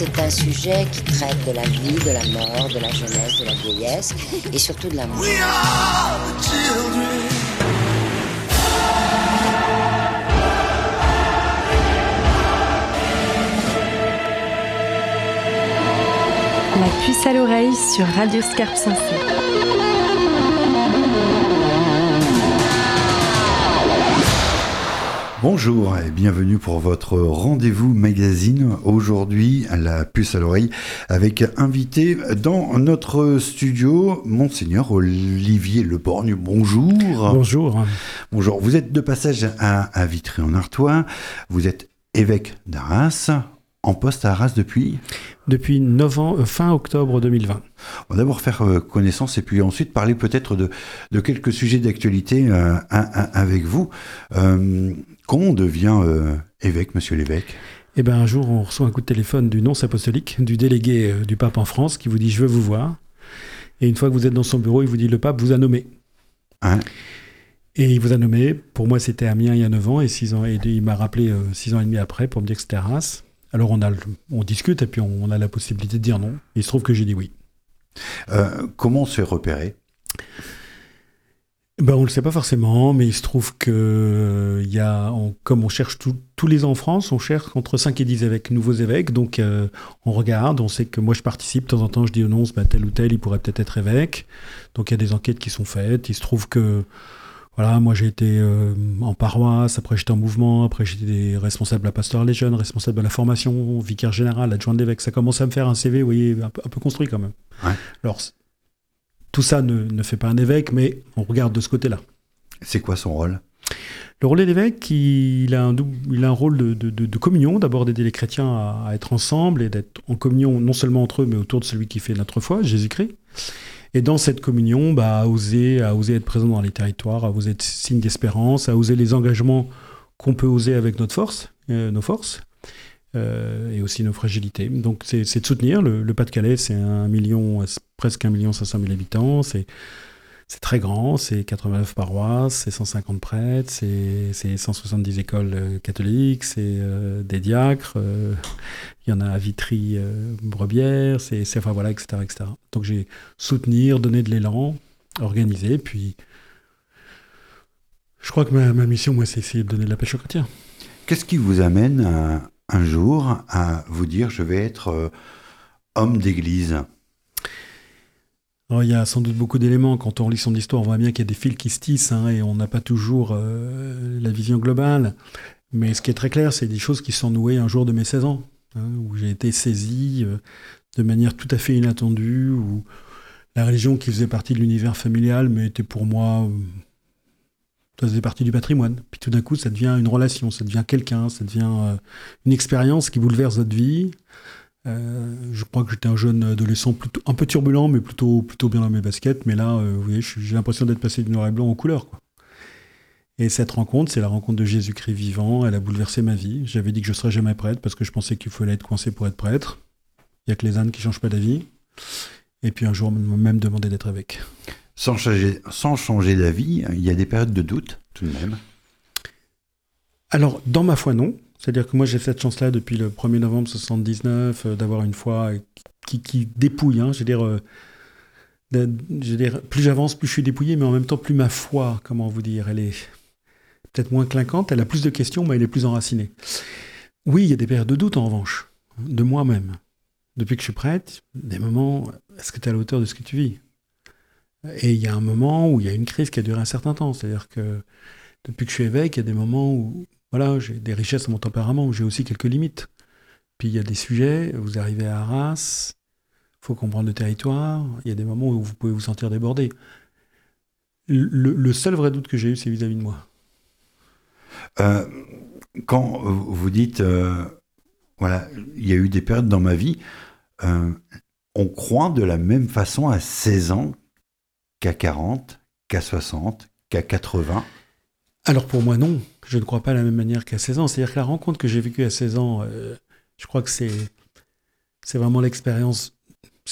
c'est un sujet qui traite de la vie, de la mort, de la jeunesse, de la vieillesse et surtout de l'amour. La puce à l'oreille sur Radio Scarpe Sensée. Bonjour et bienvenue pour votre rendez-vous magazine. Aujourd'hui, la puce à l'oreille avec invité dans notre studio, Monseigneur Olivier Leborgne. Bonjour. Bonjour. Bonjour. Vous êtes de passage à, Vitry-en-Artois. Vous êtes évêque d'Arras, en poste à Arras depuis Depuis euh, fin octobre 2020. On va d'abord faire euh, connaissance et puis ensuite parler peut-être de, quelques sujets d'actualité euh, avec vous. Comment on devient euh, évêque, monsieur l'évêque? Eh bien, un jour, on reçoit un coup de téléphone du nonce apostolique, du délégué euh, du pape en France, qui vous dit Je veux vous voir. Et une fois que vous êtes dans son bureau, il vous dit Le pape vous a nommé. Hein? Et il vous a nommé. Pour moi, c'était Amiens il y a 9 ans, et, six ans, et il m'a rappelé 6 euh, ans et demi après pour me dire que c'était Arras. Alors, on, a, on discute, et puis on, a la possibilité de dire non. il se trouve que j'ai dit oui. comment on se fait repérer? Ben, on ne le sait pas forcément, mais il se trouve que euh, y a, comme on cherche tous les ans en France, on cherche entre 5 et 10 évêques, nouveaux évêques. Donc euh, on regarde, on sait que moi je participe, de temps en temps je dis non, ben, tel ou tel, il pourrait peut-être être évêque. Donc il y a des enquêtes qui sont faites. Il se trouve que, voilà, moi j'ai été euh, en paroisse, après j'étais en mouvement, après j'étais responsable de la pastorale des jeunes, responsable de la formation, vicaire général, adjoint de l'évêque. Ça commence à me faire un CV, vous voyez, un peu, construit quand même. Ouais. Alors tout ça ne, fait pas un évêque, mais on regarde de ce côté-là. C'est quoi son rôle? Le rôle de l'évêque, il, a un il a un rôle de, communion, d'abord d'aider les chrétiens à, être ensemble et d'être en communion non seulement entre eux, mais autour de celui qui fait notre foi, Jésus-Christ. Et dans cette communion, bah, à, oser, à oser être présent dans les territoires, à oser être signe d'espérance, à oser les engagements qu'on peut oser avec notre force, euh, nos forces, euh, et aussi nos fragilités. Donc c'est de soutenir. Le, Pas-de-Calais, c'est un million, presque un million 500 000 habitants. C'est c'est très grand, c'est 89 paroisses, c'est 150 prêtres, c'est 170 écoles euh, catholiques, c'est euh, des diacres, il y en a à Vitry, Brebière, c'est enfin voilà, etc., etc. Donc j'ai soutenir, donner de l'élan, organiser, puis je crois que ma, mission, moi, c'est essayer de donner de la pêche aux chrétiens. Qu'est-ce qui vous amène un jour à vous dire je vais être euh, homme d'église? Il y a sans doute beaucoup d'éléments. Quand on lit son histoire, on voit bien qu'il y a des fils qui se tissent hein, et on n'a pas toujours euh, la vision globale. Mais ce qui est très clair, c'est des choses qui sont nouées un jour de mes 16 ans, hein, où j'ai été saisi euh, de manière tout à fait inattendue, où la religion qui faisait partie de l'univers familial, mais était pour moi ça faisait partie du patrimoine. Puis tout d'un coup, ça devient une relation, ça devient quelqu'un, ça devient euh, une expérience qui bouleverse votre vie. Euh, je crois que j'étais un jeune adolescent plutôt un peu turbulent, mais plutôt plutôt bien dans mes baskets. Mais là, euh, vous voyez, j'ai l'impression d'être passé du noir et blanc en couleur. Quoi. Et cette rencontre, c'est la rencontre de Jésus-Christ vivant. Elle a bouleversé ma vie. J'avais dit que je serais jamais prêtre parce que je pensais qu'il fallait être coincé pour être prêtre. Il y a que les ânes qui changent pas d'avis. Et puis un jour, on m'a même demandé d'être évêque. Sans changer, sans changer d'avis, il y a des périodes de doute, tout de même. Alors, dans ma foi, non. C'est-à-dire que moi, j'ai cette chance-là depuis le 1er novembre 79 euh, d'avoir une foi qui, dépouille. Hein. je, veux dire, euh, dire, plus j'avance, plus je suis dépouillé, mais en même temps, plus ma foi, comment vous dire, elle est peut-être moins clinquante, elle a plus de questions, mais elle est plus enracinée. Oui, il y a des périodes de doute, en revanche, de moi-même. Depuis que je suis prête, des moments, est-ce que tu es à la hauteur de ce que tu vis? Et il y a un moment où il y a une crise qui a duré un certain temps. C'est-à-dire que depuis que je suis évêque, il y a des moments où voilà, j'ai des richesses à mon tempérament, j'ai aussi quelques limites. Puis il y a des sujets, vous arrivez à Arras, il faut comprendre le territoire, il y a des moments où vous pouvez vous sentir débordé. Le, seul vrai doute que j'ai eu, c'est vis-à-vis de moi. Euh, quand vous dites, euh, voilà, il y a eu des périodes dans ma vie, euh, on croit de la même façon à 16 ans qu'à 40, qu'à 60, qu'à 80 Alors pour moi, non. Je ne crois pas de la même manière qu'à 16 ans. C'est-à-dire que la rencontre que j'ai vécue à 16 ans, euh, je crois que c'est, c'est vraiment l'expérience.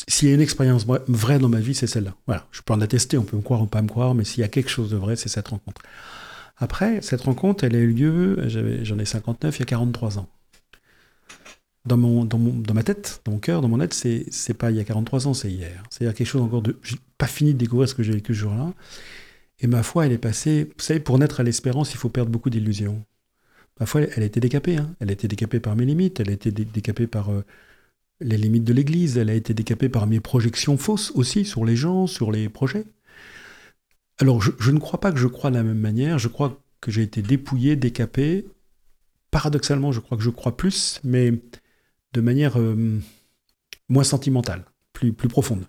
S'il y a une expérience vraie dans ma vie, c'est celle-là. Voilà, je peux en attester, on peut me croire ou pas me croire, mais s'il y a quelque chose de vrai, c'est cette rencontre. Après, cette rencontre, elle a eu lieu, j'en ai 59, il y a 43 ans. dans, mon, dans, mon, dans ma tête, dans mon cœur, dans mon être, c'est, c'est pas il y a 43 ans, c'est hier. C'est-à-dire quelque chose encore de. Pas fini de découvrir ce que j'ai vécu ce jour-là. Et ma foi, elle est passée. Vous savez, pour naître à l'espérance, il faut perdre beaucoup d'illusions. Ma foi, elle, a été décapée. Hein. Elle a été décapée par mes limites. Elle a été décapée par euh, les limites de l'Église. Elle a été décapée par mes projections fausses aussi sur les gens, sur les projets. Alors, je, ne crois pas que je crois de la même manière. Je crois que j'ai été dépouillé, décapé. Paradoxalement, je crois que je crois plus, mais de manière euh, moins sentimentale, plus profonde.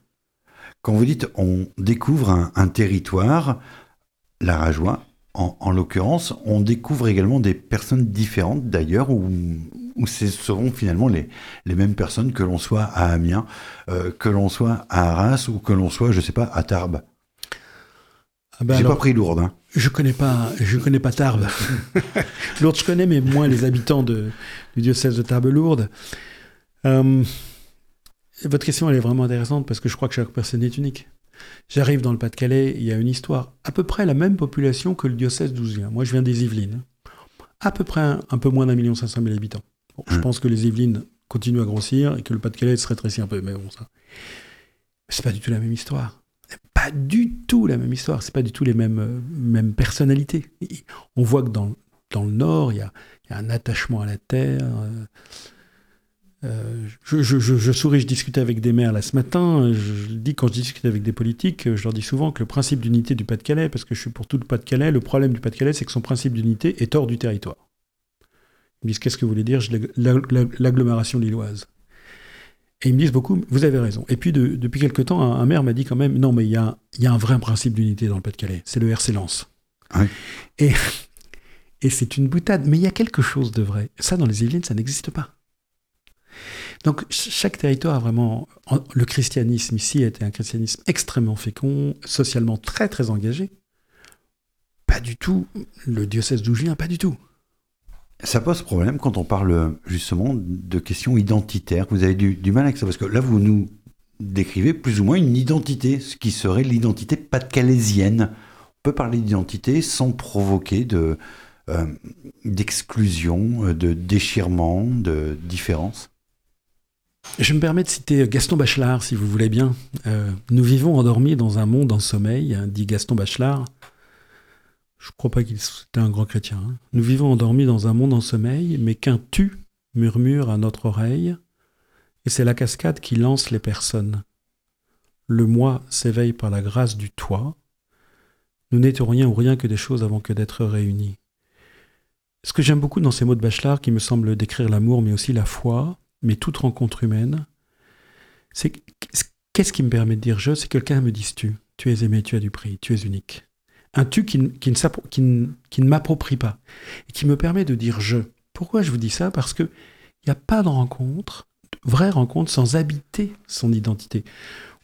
Quand vous dites on découvre un, un territoire, la Rajoie, en, en l'occurrence, on découvre également des personnes différentes d'ailleurs, où ce seront finalement les, les mêmes personnes que l'on soit à Amiens, euh, que l'on soit à Arras ou que l'on soit, je sais pas, à Tarbes. Ah ben J'ai alors, pas pris Lourdes. hein. Je connais pas, je connais pas Tarbes. Lourdes, je connais, mais moins les habitants de, du diocèse de Tarbes-Lourdes. Euh, votre question, elle est vraiment intéressante parce que je crois que chaque personne est unique. J'arrive dans le Pas-de-Calais, il y a une histoire, à peu près la même population que le diocèse d'où je viens. Moi, je viens des Yvelines. À peu près un, un peu moins d'un million cinq cent mille habitants. Bon, je Hum. pense que les Yvelines continuent à grossir et que le Pas-de-Calais se rétrécit un peu, mais bon, ça. C'est pas du tout la même histoire. Pas du tout la même histoire. C'est pas du tout les mêmes, euh, mêmes personnalités. On voit que dans, dans le Nord, il y a, il y a un attachement à la terre. euh, euh, je, je- je- je souris, je discutais avec des maires là ce matin. Je, dis quand je discute avec des politiques, euh, je leur dis souvent que le principe d'unité du Pas-de-Calais, parce que je suis pour tout le Pas-de-Calais, le problème du Pas-de-Calais, c'est que son principe d'unité est hors du territoire. Ils me disent qu'est-ce que vous voulez dire? L'agglomération lilloise. Et ils me disent beaucoup, vous avez raison. Et puis de- depuis quelque temps, un, un maire m'a dit quand même, non mais il y a, il y a un vrai principe d'unité dans le Pas-de-Calais, c'est le RC Lens. Et c'est une boutade, mais il y a quelque chose de vrai. Ça, dans les Yvelines, ça n'existe pas. Donc ch- chaque territoire a vraiment... en- Le christianisme ici était un christianisme extrêmement fécond, socialement très très engagé. Pas du tout. Le diocèse viens, pas du tout. Ça pose problème quand on parle justement de questions identitaires. Vous avez du, du mal avec ça parce que là, vous nous décrivez plus ou moins une identité, ce qui serait l'identité pas-de-calaisienne. On peut parler d'identité sans provoquer de euh, d'exclusion, euh, de déchirement, de différence. Je me permets de citer Gaston Bachelard, si vous voulez bien. Euh, nous vivons endormis dans un monde en sommeil, dit Gaston Bachelard. Je ne crois pas qu'il était un grand chrétien. hein. Nous vivons endormis dans un monde en sommeil, mais qu'un tu murmure à notre oreille, et c'est la cascade qui lance les personnes. Le moi s'éveille par la grâce du toi. Nous n'étions rien ou rien que des choses avant que d'être réunis. Ce que j'aime beaucoup dans ces mots de Bachelard, qui me semblent décrire l'amour, mais aussi la foi, mais toute rencontre humaine, c'est qu'est-ce qui me permet de dire je C'est que quelqu'un me dise tu. Tu es aimé, tu as du prix, tu es unique. Un tu qui, ne- m'approprie pas et qui me permet de dire je. Pourquoi je vous dis ça? Parce que il n'y a pas de rencontre, de vraie rencontre, sans habiter son identité.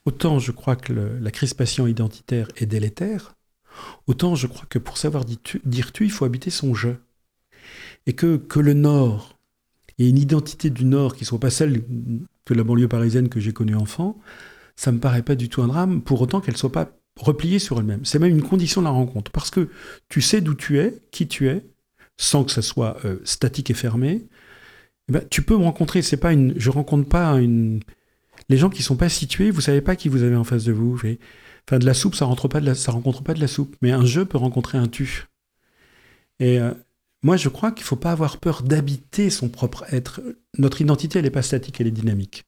Autant je crois que la crispation identitaire est délétère, autant je crois que pour savoir dire tu, dire tu, il faut habiter son je. Et que, que le Nord, ait une identité du Nord qui soit pas celle que la banlieue parisienne que j'ai connue enfant, ça me paraît pas du tout un drame, pour autant qu'elle soit pas repliée sur elle-même. C'est même une condition de la rencontre, parce que tu sais d'où tu es, qui tu es, sans que ça soit euh, statique et fermé. eh ben, tu peux me rencontrer. C'est pas une, je rencontre pas une. Les gens qui sont pas situés, vous savez pas qui vous avez en face de vous. Enfin, de la soupe, ça rentre rencontre pas de la soupe, mais un je peut rencontrer un tu. Et euh, moi, je crois qu'il faut pas avoir peur d'habiter son propre être. Notre identité, elle n'est pas statique, elle est dynamique.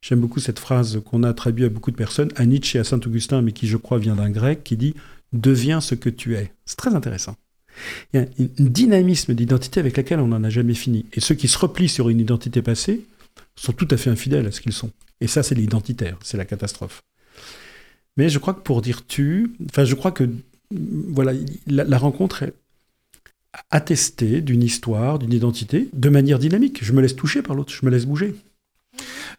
J'aime beaucoup cette phrase qu'on a attribuée à beaucoup de personnes, à Nietzsche et à Saint-Augustin, mais qui, je crois, vient d'un grec, qui dit Deviens ce que tu es. C'est très intéressant. Il y a un un dynamisme d'identité avec laquelle on n'en a jamais fini. Et ceux qui se replient sur une identité passée sont tout à fait infidèles à ce qu'ils sont. Et ça, c'est l'identitaire, c'est la catastrophe. Mais je crois que pour dire tu, enfin, je crois que voilà, la, la rencontre est attestée d'une histoire, d'une identité, de manière dynamique. Je me laisse toucher par l'autre, je me laisse bouger.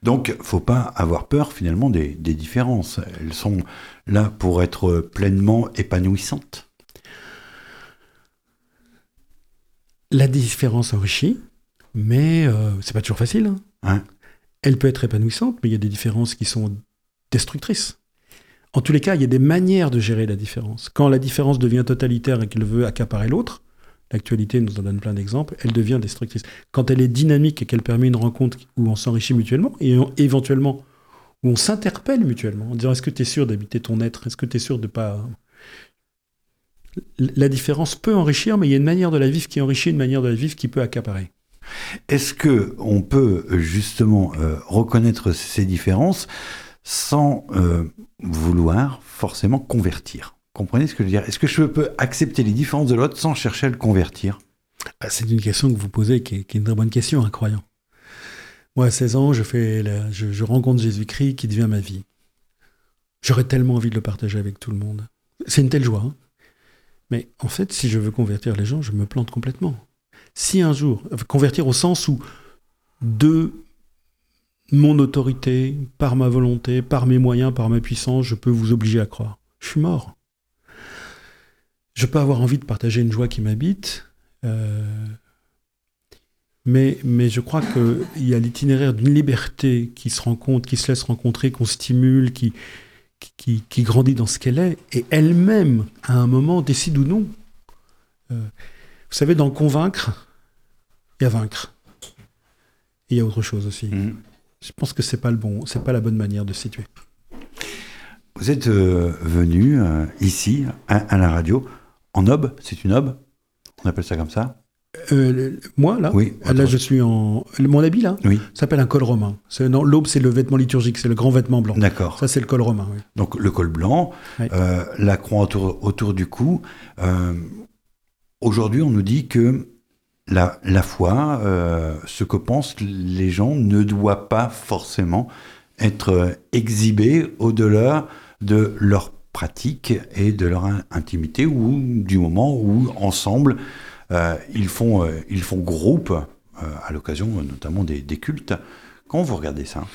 Donc, faut pas avoir peur finalement des, des différences. Elles sont là pour être pleinement épanouissantes. La différence enrichit, mais euh, c'est pas toujours facile. hein. Hein? Elle peut être épanouissante, mais il y a des différences qui sont destructrices. En tous les cas, il y a des manières de gérer la différence. Quand la différence devient totalitaire et qu'elle veut accaparer l'autre, l'actualité nous en donne plein d'exemples, elle devient destructrice. Quand elle est dynamique et qu'elle permet une rencontre où on s'enrichit mutuellement et éventuellement où on s'interpelle mutuellement en disant est-ce que tu es sûr d'habiter ton être? Est-ce que tu es sûr de pas... La différence peut enrichir, mais il y a une manière de la vivre qui enrichit, une manière de la vivre qui peut accaparer. Est-ce que on peut justement euh, reconnaître ces différences sans euh, vouloir forcément convertir? Comprenez ce que je veux dire Est-ce que je peux accepter les différences de l'autre sans chercher à le convertir? Ah, C'est une question que vous posez qui est, une très bonne question, incroyable. Moi, à 16 ans, je, fais je, rencontre Jésus-Christ qui devient ma vie. J'aurais tellement envie de le partager avec tout le monde. C'est une telle joie. Hein. Mais en fait, si je veux convertir les gens, je me plante complètement. Si un jour, convertir au sens où de mon autorité, par ma volonté, par mes moyens, par ma puissance, je peux vous obliger à croire. Je suis mort. Je peux avoir envie de partager une joie qui m'habite, euh, mais, mais je crois qu'il y a l'itinéraire d'une liberté qui se rencontre, qui se laisse rencontrer, qu'on stimule, qui, qui, qui, grandit dans ce qu'elle est, et elle-même, à un moment, décide ou non. Euh, vous savez, dans convaincre, il y a vaincre. il y a autre chose aussi. Mm. Je pense que c'est pas le bon, c'est pas la bonne manière de se situer. Vous êtes euh, venu euh, ici à, la radio en aube, c'est une aube, on appelle ça comme ça. Euh, moi là, oui, là je suis en mon habit là, oui. s'appelle un col romain. l'aube c'est le vêtement liturgique, c'est le grand vêtement blanc. D'accord. Ça c'est le col romain. Donc le col blanc, la croix autour, autour du cou. Aujourd'hui on nous dit que la, la foi, euh, ce que pensent les gens, ne doit pas forcément être exhibé au-delà de leur pratique et de leur intimité ou du moment où ensemble euh, ils, font, euh, ils font groupe à l'occasion notamment des, des, cultes. Quand vous regardez ça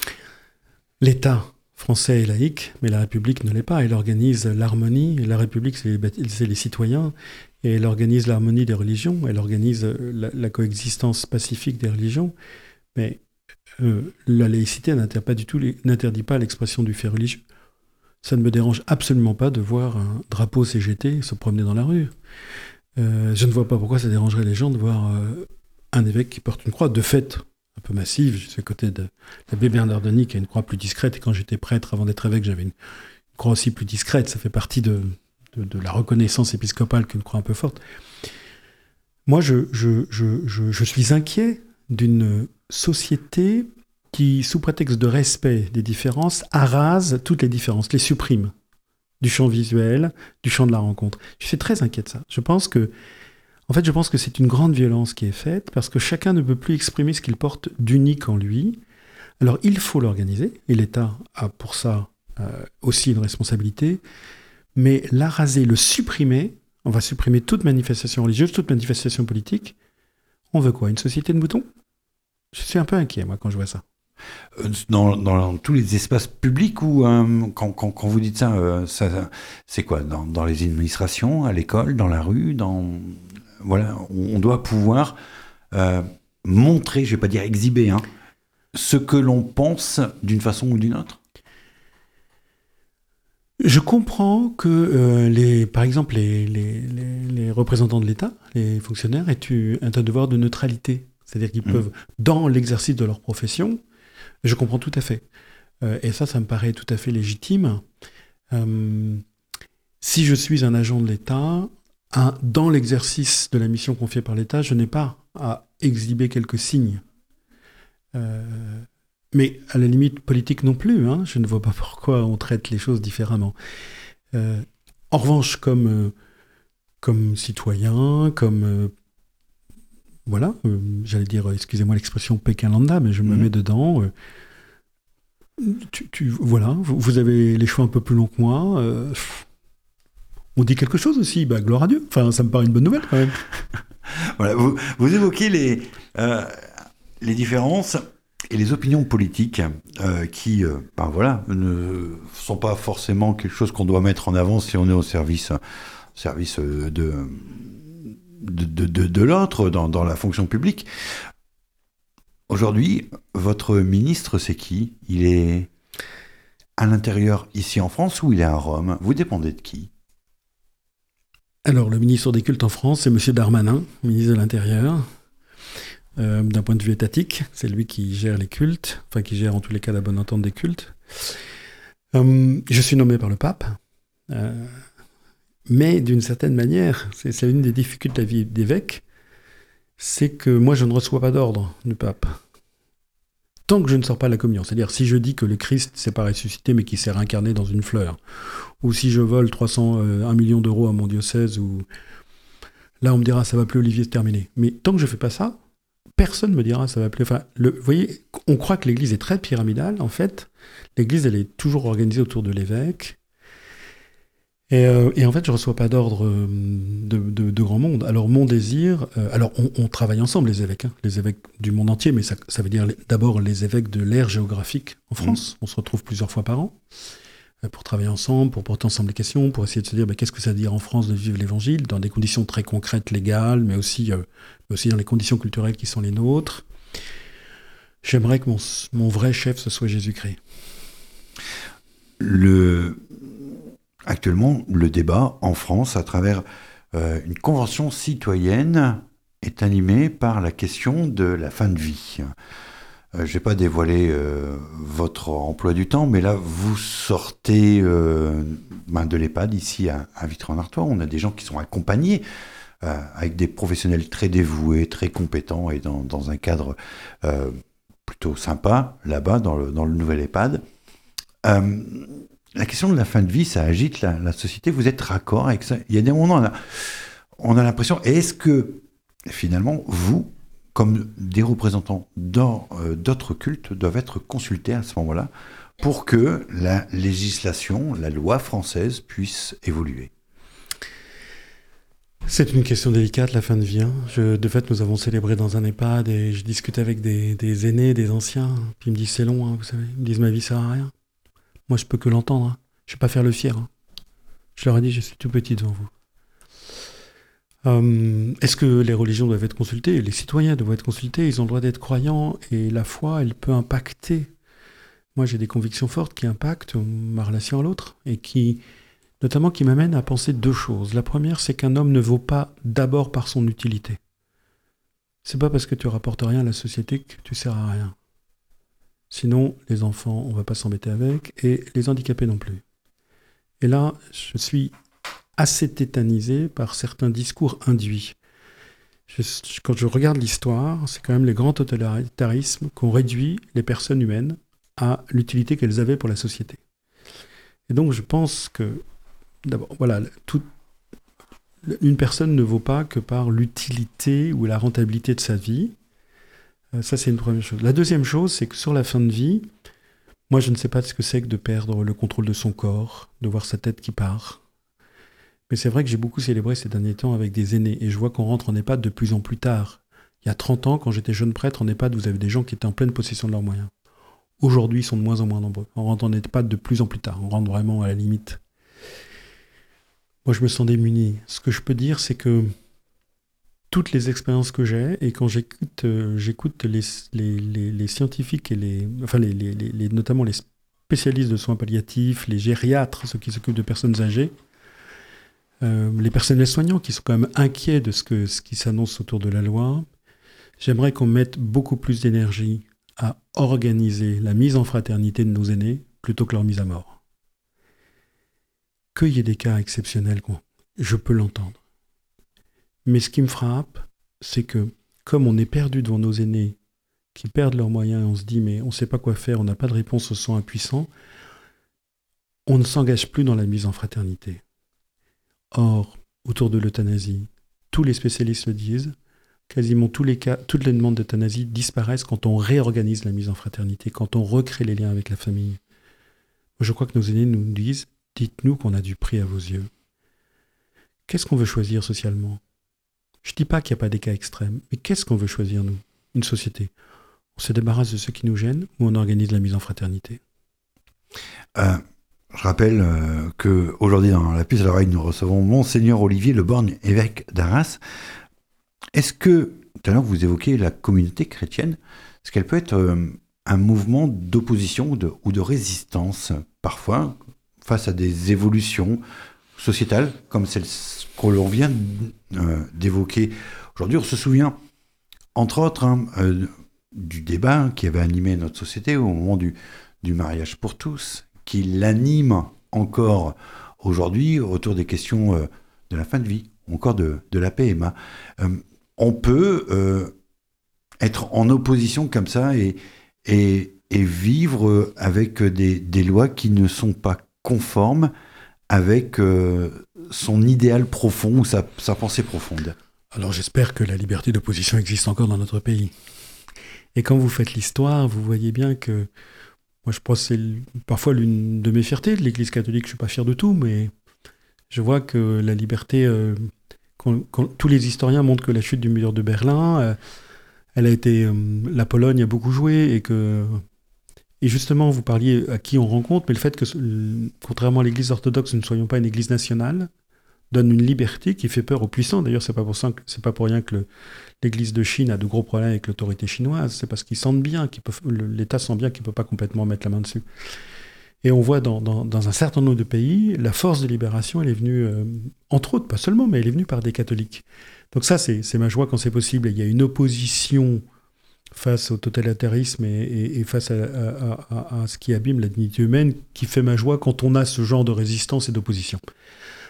L'État français est laïque, mais la République ne l'est pas. Elle organise l'harmonie. La République, c'est les citoyens. Et elle organise l'harmonie des religions, elle organise euh, la, coexistence pacifique des religions, mais euh, la laïcité n'interdit pas l'expression du fait religieux. Ça ne me dérange absolument pas de voir un drapeau CGT se promener dans la rue. Euh, je ne vois pas pourquoi ça dérangerait les gens de voir un évêque qui porte une croix, de fait, un peu massive. Je suis à côté de l'abbé Bernard Denis qui a une croix plus discrète, et quand j'étais prêtre avant d'être évêque, j'avais une croix aussi plus discrète. Ça fait partie de, la reconnaissance épiscopale qu'une croix un peu forte. Moi, je, je, je suis inquiet d'une société qui, sous prétexte de respect des différences, arrase toutes les différences, les supprime du champ visuel, du champ de la rencontre. Je suis très inquiet de ça. Je pense que, en fait, je pense que c'est une grande violence qui est faite parce que chacun ne peut plus exprimer ce qu'il porte d'unique en lui. Alors, il faut l'organiser et l'État a pour ça euh, aussi une responsabilité mais l'araser, le supprimer, on va supprimer toute manifestation religieuse, toute manifestation politique. On veut quoi? Une société de moutons? Je suis un peu inquiet, moi, quand je vois ça. Euh, dans, tous les espaces publics ou euh, quand, vous dites ça, euh, ça c'est quoi? Dans, les administrations, à l'école, dans la rue, dans voilà, on doit pouvoir montrer, je vais pas dire exhiber, hein, ce que l'on pense d'une façon ou d'une autre? Je comprends que, les, par exemple, les, les, les représentants de l'État, les fonctionnaires, aient un devoir de neutralité. C'est-à-dire qu'ils mmh. peuvent, dans l'exercice de leur profession, je comprends tout à fait. Euh, et ça, ça me paraît tout à fait légitime. Euh, si je suis un agent de l'État, dans l'exercice de la mission confiée par l'État, je n'ai pas à exhiber quelques signes. Mais à la limite, politique non plus. Hein. Je ne vois pas pourquoi on traite les choses différemment. Euh, en revanche, comme, euh, comme citoyen, comme. Euh, voilà, j'allais dire, excusez-moi l'expression Pékin lambda, mais je me mhm. mets dedans. Tu, voilà, vous, avez les choix un peu plus longs que moi. on dit quelque chose aussi, bah, gloire à Dieu. Enfin, ça me paraît une bonne nouvelle quand même. voilà, vous, vous évoquez les, les différences et les opinions politiques euh, qui, euh, ben voilà, ne sont pas forcément quelque chose qu'on doit mettre en avant si on est au service, service de, de, l'autre dans, dans, la fonction publique. Aujourd'hui, votre ministre, c'est qui? Il est à l'intérieur ici en France ou il est à Rome? Vous dépendez de qui? Alors, le ministre des cultes en France, c'est M. Darmanin, ministre de l'Intérieur. Euh, d'un point de vue étatique, c'est lui qui gère les cultes, enfin qui gère en tous les cas la bonne entente des cultes. Euh, je suis nommé par le pape, euh, mais d'une certaine manière, c'est une des difficultés de la vie d'évêque, c'est que moi je ne reçois pas d'ordre du pape tant que je ne sors pas la communion. C'est-à-dire si je dis que le Christ s'est pas ressuscité mais qu'il s'est réincarné dans une fleur, ou si je vole 300, 1 million d'euros à mon diocèse, ou là on me dira ça va plus Olivier, c'est terminé. Mais tant que je fais pas ça, personne me dira ça va plus. Enfin, vous voyez, on croit que l'Église est très pyramidale. En fait, l'Église, elle est toujours organisée autour de l'évêque. Et, euh, en fait, je ne reçois pas d'ordre euh, de, grand monde. Alors, mon désir, euh, alors on, travaille ensemble, les évêques, hein, les évêques du monde entier, mais ça, veut dire d'abord les évêques de l'ère géographique en France. Mmh. On se retrouve plusieurs fois par an pour travailler ensemble, pour porter ensemble les questions, pour essayer de se dire qu'est-ce que ça veut dire en France de vivre l'évangile, dans des conditions très concrètes, légales, mais aussi, euh, aussi dans les conditions culturelles qui sont les nôtres. J'aimerais que mon, mon, vrai chef, ce soit Jésus-Christ. Le... Actuellement, le débat en France, à travers euh, une convention citoyenne, est animé par la question de la fin de vie. Euh, je vais pas dévoiler euh, votre emploi du temps, mais là, vous sortez ben, de l'EHPAD ici à, Vitry-en-Artois. On a des gens qui sont accompagnés avec des professionnels très dévoués, très compétents et dans, un cadre plutôt sympa là-bas dans le, dans le nouvel EHPAD. La question de la fin de vie, ça agite la, société. Vous êtes raccord avec ça Il y a des moments, on a, on a l'impression. Est-ce que finalement, vous, comme des représentants euh, d'autres cultes doivent être consultés à ce moment-là pour que la législation, la loi française puisse évoluer? C'est une question délicate, la fin de vie. Hein. de fait, nous avons célébré dans un EHPAD et je discute avec des, aînés, des anciens. Puis ils me disent c'est long, hein, vous savez. Ils me disent ma vie sert à rien. Moi, je peux que l'entendre. Hein. Je ne vais pas faire le fier. Je leur ai dit je suis tout petit devant vous. Euh, est-ce que les religions doivent être consultées? Les citoyens doivent être consultés, ils ont le droit d'être croyants, et la foi, elle peut impacter. Moi, j'ai des convictions fortes qui impactent ma relation à l'autre, et qui, notamment, qui m'amènent à penser deux choses. La première, c'est qu'un homme ne vaut pas d'abord par son utilité. C'est pas parce que tu rapportes rien à la société que tu sers à rien. Sinon, les enfants, on va pas s'embêter avec, et les handicapés non plus. Et là, je suis assez tétanisé par certains discours induits. quand je regarde l'histoire, c'est quand même les grands totalitarismes qui ont réduit les personnes humaines à l'utilité qu'elles avaient pour la société. Et donc je pense que, d'abord, voilà, une personne ne vaut pas que par l'utilité ou la rentabilité de sa vie. Euh, ça, c'est une première chose. La deuxième chose, c'est que sur la fin de vie, moi, je ne sais pas ce que c'est que de perdre le contrôle de son corps, de voir sa tête qui part, mais c'est vrai que j'ai beaucoup célébré ces derniers temps avec des aînés et je vois qu'on rentre en EHPAD de plus en plus tard. Il y a 30 ans, quand j'étais jeune prêtre en EHPAD, vous avez des gens qui étaient en pleine possession de leurs moyens. Aujourd'hui, ils sont de moins en moins nombreux. On rentre en EHPAD de plus en plus tard. On rentre vraiment à la limite. Moi, je me sens démuni. Ce que je peux dire, c'est que toutes les expériences que j'ai, et quand j'écoute, euh, j'écoute les, les, scientifiques et les, enfin les, notamment les spécialistes de soins palliatifs, les gériatres, ceux qui s'occupent de personnes âgées, euh, les personnels soignants qui sont quand même inquiets de ce, que, ce qui s'annonce autour de la loi. J'aimerais qu'on mette beaucoup plus d'énergie à organiser la mise en fraternité de nos aînés plutôt que leur mise à mort. Qu'il y ait des cas exceptionnels, je peux l'entendre. Mais ce qui me frappe, c'est que comme on est perdu devant nos aînés qui perdent leurs moyens, on se dit mais on ne sait pas quoi faire, on n'a pas de réponse, on se sent impuissant, on ne s'engage plus dans la mise en fraternité. Or, autour de l'euthanasie, tous les spécialistes le disent, quasiment tous les cas, toutes les demandes d'euthanasie disparaissent quand on réorganise la mise en fraternité, quand on recrée les liens avec la famille. Je crois que nos aînés nous disent Dites-nous qu'on a du prix à vos yeux. Qu'est-ce qu'on veut choisir socialement? Je ne dis pas qu'il n'y a pas des cas extrêmes, mais qu'est-ce qu'on veut choisir, nous? Une société. On se débarrasse de ce qui nous gêne ou on organise la mise en fraternité? Euh, je rappelle euh, que aujourd'hui dans la puce à l'oreille, nous recevons Monseigneur Olivier Leborgne, évêque d'Arras. Est-ce que, tout à l'heure vous évoquez la communauté chrétienne, est-ce qu'elle peut être euh, un mouvement d'opposition ou de, résistance parfois face à des évolutions sociétales, comme celle que l'on vient d'évoquer aujourd'hui. On se souvient, entre autres, hein, du débat qui avait animé notre société au moment du, du mariage pour tous, qui l'anime encore aujourd'hui autour des questions euh, de la fin de vie, encore de, de la PMA. Euh, on peut euh, être en opposition comme ça et, et, et vivre avec des, des, lois qui ne sont pas conformes avec son idéal profond ou sa, pensée profonde. Alors j'espère que la liberté d'opposition existe encore dans notre pays. Et quand vous faites l'histoire, vous voyez bien que moi, je pense que c'est parfois l'une de mes fiertés de l'Église catholique. Je suis pas fier de tout, mais je vois que la liberté. Euh, tous les historiens montrent que la chute du mur de Berlin, euh, elle a été. Euh, la Pologne a beaucoup joué et que. Et justement, vous parliez à qui on rencontre, mais le fait que, contrairement à l'Église orthodoxe, nous ne soyons pas une Église nationale, donne une liberté qui fait peur aux puissants. D'ailleurs, c'est pas pour ça, c'est pas pour rien que l'Église de Chine a de gros problèmes avec l'autorité chinoise. C'est parce qu'ils sentent bien, l'État sent bien qu'il peut pas complètement mettre la main dessus. Et on voit dans, un certain nombre de pays, la force de libération, elle est venue, euh, entre autres, pas seulement, mais elle est venue par des catholiques. Donc ça, c'est ma joie quand c'est possible. il y a une opposition face au totalitarisme et, face à, ce qui abîme la dignité humaine qui fait ma joie quand on a ce genre de résistance et d'opposition.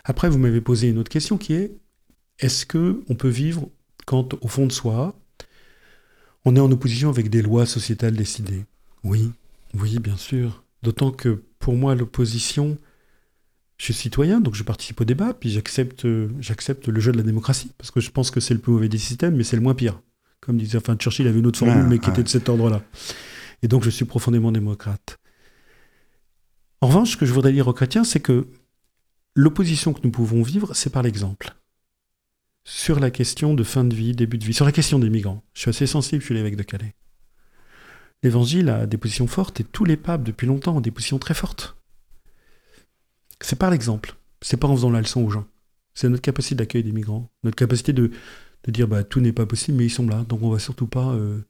Après, vous m'avez posé une autre question qui est est-ce que on peut vivre quand, au fond de soi, on est en opposition avec des lois sociétales décidées? Oui, oui, bien sûr. D'autant que pour moi, l'opposition, je suis citoyen, donc je participe au débat, puis j'accepte le jeu de la démocratie, parce que je pense que c'est le plus mauvais des systèmes, mais c'est le moins pire. Comme disait, enfin, Churchill avait une autre formule, mais qui était de cet ordre-là. Et donc, je suis profondément démocrate. En revanche, ce que je voudrais dire aux chrétiens, c'est que L'opposition que nous pouvons vivre, c'est par l'exemple. Sur la question de fin de vie, début de vie, sur la question des migrants. Je suis assez sensible, je suis l'évêque de Calais. L'évangile a des positions fortes et tous les papes depuis longtemps ont des positions très fortes. C'est par l'exemple. C'est pas en faisant la leçon aux gens. C'est notre capacité d'accueil des migrants, notre capacité de, de dire bah, tout n'est pas possible, mais ils sont là, donc on va surtout pas. Euh,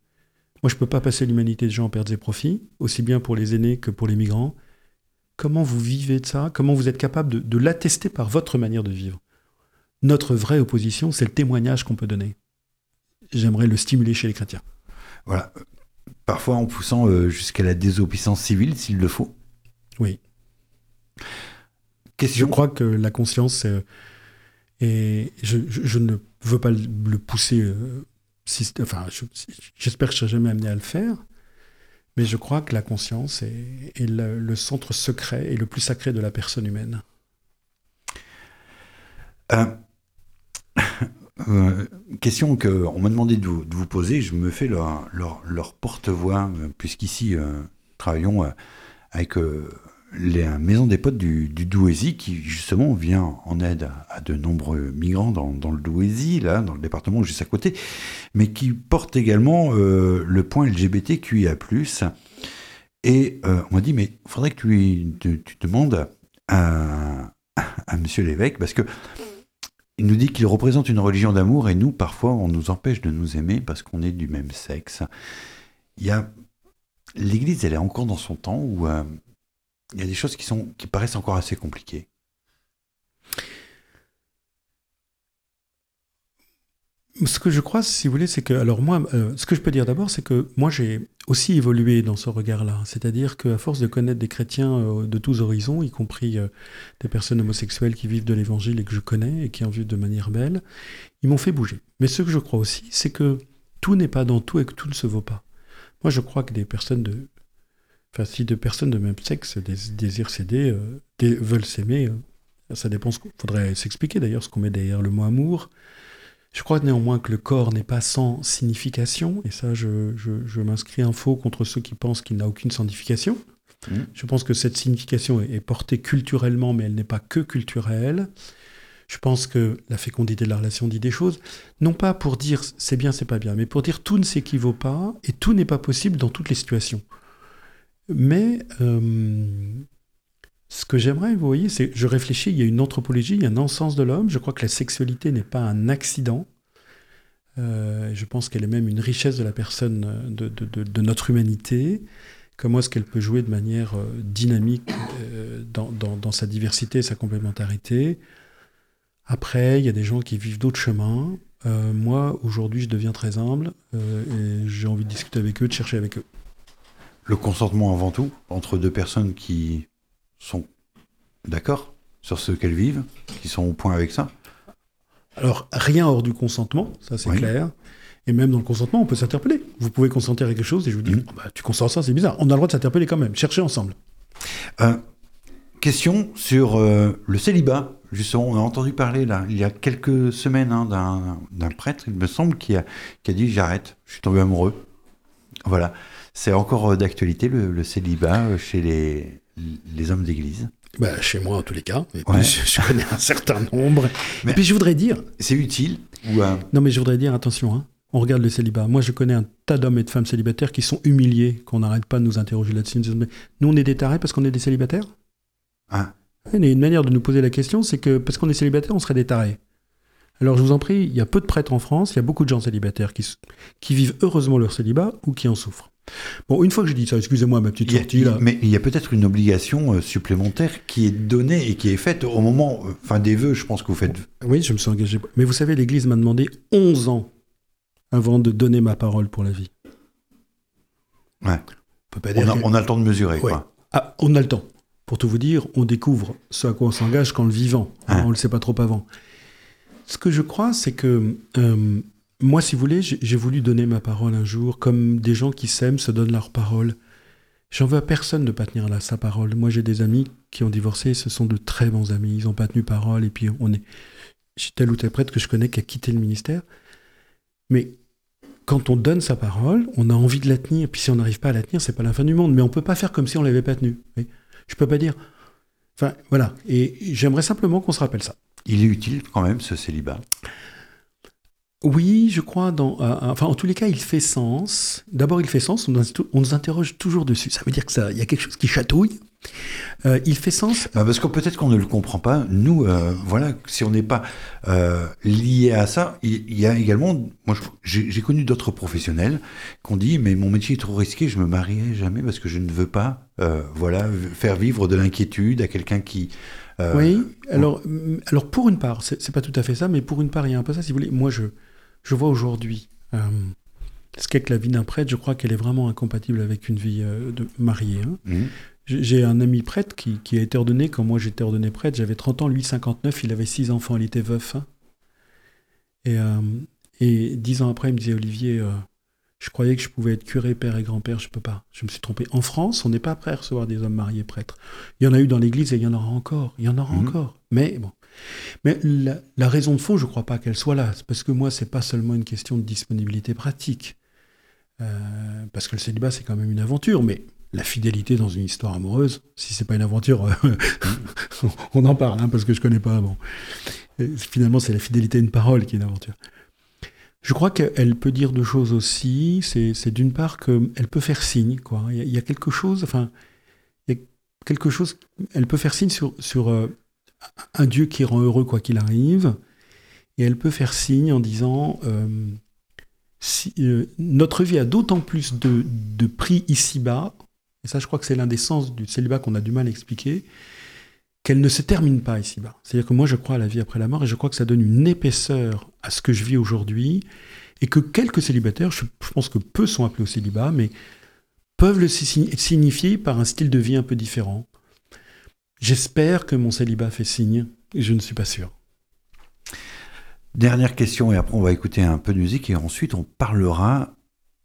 moi, je peux pas passer l'humanité des gens en pertes et profits, aussi bien pour les aînés que pour les migrants. Comment vous vivez de ça? Comment vous êtes capable de, l'attester par votre manière de vivre? Notre vraie opposition, c'est le témoignage qu'on peut donner. J'aimerais le stimuler chez les chrétiens. Voilà. Parfois en poussant euh, jusqu'à la désobéissance civile, s'il le faut. Oui. Je crois que la conscience, euh, et je, ne veux pas le pousser, euh, enfin, j'espère que je serai jamais amené à le faire, mais je crois que la conscience est, le, centre secret et le plus sacré de la personne humaine. Euh, euh, question qu'on m'a demandé de vous, poser, je me fais leur, porte-voix, euh, puisqu'ici, travaillons avec la maison des potes du, du Douaisis, qui justement vient en aide à, de nombreux migrants dans, le Douaisis, là, dans le département juste à côté, mais qui porte également euh, le point LGBTQIA+. Et euh, on m'a dit, mais il faudrait que tu, tu, demandes à, à monsieur l'évêque, parce que il nous dit qu'il représente une religion d'amour, et nous, parfois, on nous empêche de nous aimer parce qu'on est du même sexe. Il y a... L'Église, elle est encore dans son temps où... Euh, il y a des choses qui, sont, qui paraissent encore assez compliquées. Ce que je crois, si vous voulez, c'est que, alors moi, euh, ce que je peux dire d'abord, c'est que moi j'ai aussi évolué dans ce regard-là. C'est-à-dire qu'à force de connaître des chrétiens euh, de tous horizons, y compris euh, des personnes homosexuelles qui vivent de l'évangile et que je connais et qui en vivent de manière belle, ils m'ont fait bouger. Mais ce que je crois aussi, c'est que tout n'est pas dans tout et que tout ne se vaut pas. Moi, je crois que des personnes de Enfin, si deux personnes de même sexe désirent s'aider, euh, veulent s'aimer, euh, ça dépend. Il faudrait s'expliquer d'ailleurs ce qu'on met derrière le mot amour. Je crois néanmoins que le corps n'est pas sans signification, et ça, je, je, m'inscris un faux contre ceux qui pensent qu'il n'a aucune signification. Mmh. Je pense que cette signification est, portée culturellement, mais elle n'est pas que culturelle. Je pense que la fécondité de la relation dit des choses, non pas pour dire c'est bien, c'est pas bien, mais pour dire tout ne s'équivaut pas et tout n'est pas possible dans toutes les situations. Mais euh, ce que j'aimerais, vous voyez, c'est, je réfléchis, il y a une anthropologie, il y a un non-sens de l'homme. Je crois que la sexualité n'est pas un accident. Euh, je pense qu'elle est même une richesse de la personne, de, notre humanité. comment est-ce qu'elle peut jouer de manière euh, dynamique dans, sa diversité et sa complémentarité? Après, il y a des gens qui vivent d'autres chemins. Moi, aujourd'hui, je deviens très humble et j'ai envie de discuter avec eux, de chercher avec eux. Le consentement avant tout, entre deux personnes qui sont d'accord sur ce qu'elles vivent, qui sont au point avec ça Alors, rien hors du consentement, ça c'est Oui. clair. Et même dans le consentement, on peut s'interpeller. Vous pouvez consentir à quelque chose et je vous dis, Mhm. Oh, bah, tu consens ça, c'est bizarre. On a le droit de s'interpeller quand même. Cherchez ensemble. Euh, question sur euh, le célibat. Justement, on a entendu parler là, il y a quelques semaines hein, d'un d'un prêtre, il me semble, qui a, qui a dit j'arrête, je suis tombé amoureux. Voilà. C'est encore euh, d'actualité le, le célibat euh, chez les, les hommes d'église? Bah, chez moi, en tous les cas. Et Ouais. puis, je, connais un certain nombre. Mais- Et puis, je voudrais dire, C'est utile ou euh, non, mais je voudrais dire, attention, hein, on regarde le célibat. Moi, je connais un tas d'hommes et de femmes célibataires qui sont humiliés, qu'on n'arrête pas de nous interroger là-dessus. Nous, on est des tarés parce qu'on est des célibataires? Ah. Une manière de nous poser la question, c'est que parce qu'on est célibataire, on serait des tarés. Alors, je vous en prie, il y a peu de prêtres en France, il y a beaucoup de gens célibataires qui vivent heureusement leur célibat ou qui en souffrent. Bon, une fois que je dis ça, excusez-moi ma petite sortie là. Mais il y a peut-être une obligation euh, supplémentaire qui est donnée et qui est faite au moment, euh, enfin des vœux, je pense que vous faites. Oui, je me suis engagé. Mais vous savez, l'Église m'a demandé 11 ans avant de donner ma parole pour la vie. Ouais. On peut pas On a, que- on a le temps de mesurer. Ouais. Quoi. Ah, on a le temps. Pour tout vous dire, on découvre ce à quoi on s'engage qu'en le vivant. Hein, Ah. On ne le sait pas trop avant. Ce que je crois, c'est que euh, moi, si vous voulez, j'ai voulu donner ma parole un jour, comme des gens qui s'aiment se donnent leur parole. J'en veux à personne de pas tenir là, sa parole. Moi, j'ai des amis qui ont divorcé, ce sont de très bons amis. Ils n'ont pas tenu parole, et puis on est. J'ai tel ou tel prêtre que je connais qui a quitté le ministère. Mais quand on donne sa parole, on a envie de la tenir. Puis si on n'arrive pas à la tenir, c'est pas la fin du monde. Mais on peut pas faire comme si on l'avait pas tenue. Je peux pas dire. Enfin, voilà. Et j'aimerais simplement qu'on se rappelle ça. Il est utile quand même ce célibat. Oui, je crois, dans, euh, enfin, en tous les cas, il fait sens. D'abord, il fait sens, on, nous- on nous interroge toujours dessus. Ça veut dire que ça, il y a quelque chose qui chatouille. Euh, il fait sens. Parce que peut-être qu'on ne le comprend pas. Nous, euh, voilà, si on n'est pas euh, lié à ça, il il y, a également, moi, j'ai connu d'autres professionnels qui ont dit, mais mon métier est trop risqué, je me marierai jamais parce que je ne veux pas, euh, voilà, faire vivre de l'inquiétude à quelqu'un qui. euh, oui. Alors, alors pour une part, c'est pas tout à fait ça, mais pour une part, il y a un peu ça. Si vous voulez, moi, je, je vois aujourd'hui euh, ce qu'est que la vie d'un prêtre. Je crois qu'elle est vraiment incompatible avec une vie euh, de mariée. hein. mhm. J'ai un ami prêtre qui, qui a été ordonné quand moi j'étais ordonné prêtre. J'avais 30 ans, lui 59, il avait 6 enfants, il était veuf. hein. Et, euh, et 10 ans après, il me disait Olivier, euh, je croyais que je pouvais être curé, père et grand-père, je peux pas. Je me suis trompé. En France, on n'est pas prêt à recevoir des hommes mariés prêtres. Il y en a eu dans l'Église et il y en aura encore. Il y en aura Mhm. encore. Mais bon. Mais la, raison de fond, je ne crois pas qu'elle soit là. Parce que moi, c'est pas seulement une question de disponibilité pratique. Euh, parce que le célibat, c'est quand même une aventure. Mais la fidélité dans une histoire amoureuse, si c'est pas une aventure, euh, on en parle, hein, parce que je connais pas. Finalement, c'est la fidélité à une parole qui est une aventure. Je crois qu'elle peut dire deux choses aussi. C'est d'une part qu'elle peut faire signe. Quoi. Il, y a, quelque chose, enfin, quelque chose, elle peut faire signe sur, sur euh, un Dieu qui rend heureux quoi qu'il arrive. Et elle peut faire signe en disant euh, si, euh, notre vie a d'autant plus de, de prix ici-bas, et ça je crois que c'est l'un des sens du célibat qu'on a du mal à expliquer, qu'elle ne se termine pas ici-bas. C'est-à-dire que moi je crois à la vie après la mort et je crois que ça donne une épaisseur à ce que je vis aujourd'hui et que quelques célibataires, je, pense que peu sont appelés au célibat, mais peuvent le si- signifier par un style de vie un peu différent. J'espère que mon célibat fait signe, je ne suis pas sûr. Dernière question, et après on va écouter un peu de musique, et ensuite on parlera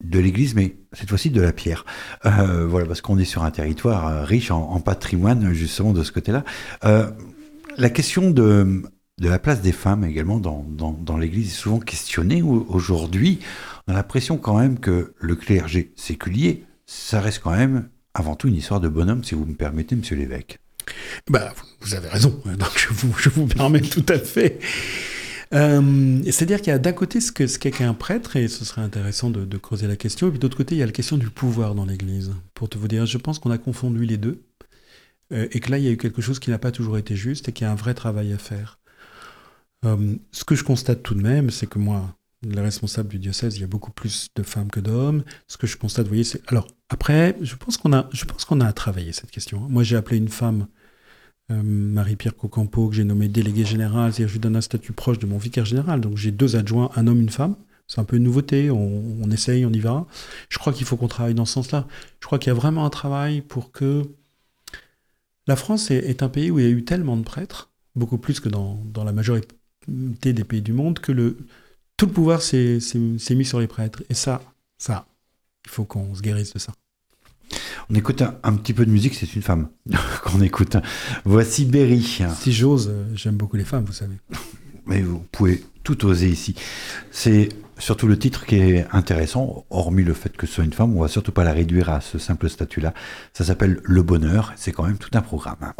de l'église, mais cette fois-ci de la pierre. Euh, voilà, parce qu'on est sur un territoire euh, riche en, patrimoine, justement, de ce côté-là. Euh, la question de, la place des femmes également dans, dans, l'église est souvent questionnée au- aujourd'hui. On a l'impression quand même que le clergé séculier, ça reste quand même avant tout une histoire de bonhomme, si vous me permettez, monsieur l'évêque. Bah, vous avez raison, donc je vous, permets tout à fait. Euh, C'est-à-dire qu'il y a d'un côté ce qu'est ce qu'un prêtre, et ce serait intéressant de, de creuser la question, et puis d'autre côté, il y a la question du pouvoir dans l'Église. Pour te vous dire, je pense qu'on a confondu les deux, euh, et que là, il y a eu quelque chose qui n'a pas toujours été juste, et qu'il y a un vrai travail à faire. Euh, ce que je constate tout de même, c'est que moi, les responsables du diocèse, il y a beaucoup plus de femmes que d'hommes. Ce que je constate, vous voyez, c'est. Alors, après, je pense qu'on a, je pense qu'on a à travailler cette question. Moi, j'ai appelé une femme, euh, Marie-Pierre Cocampo, que j'ai nommée déléguée générale, c'est-à-dire je lui donne un statut proche de mon vicaire général. Donc, j'ai deux adjoints, un homme, une femme. C'est un peu une nouveauté, on, essaye, on y va. Je crois qu'il faut qu'on travaille dans ce sens-là. Je crois qu'il y a vraiment un travail pour que. La France est, un pays où il y a eu tellement de prêtres, beaucoup plus que dans la majorité des pays du monde, que le, tout le pouvoir s'est mis sur les prêtres. Et ça, ça, il faut qu'on se guérisse de ça. On écoute un, un petit peu de musique, c'est une femme qu'on écoute. Voici Berry. Si j'ose, euh, j'aime beaucoup les femmes, vous savez. Mais vous pouvez tout oser ici. C'est surtout le titre qui est intéressant, hormis le fait que ce soit une femme, on va surtout pas la réduire à ce simple statut-là. Ça s'appelle Le Bonheur, c'est quand même tout un programme.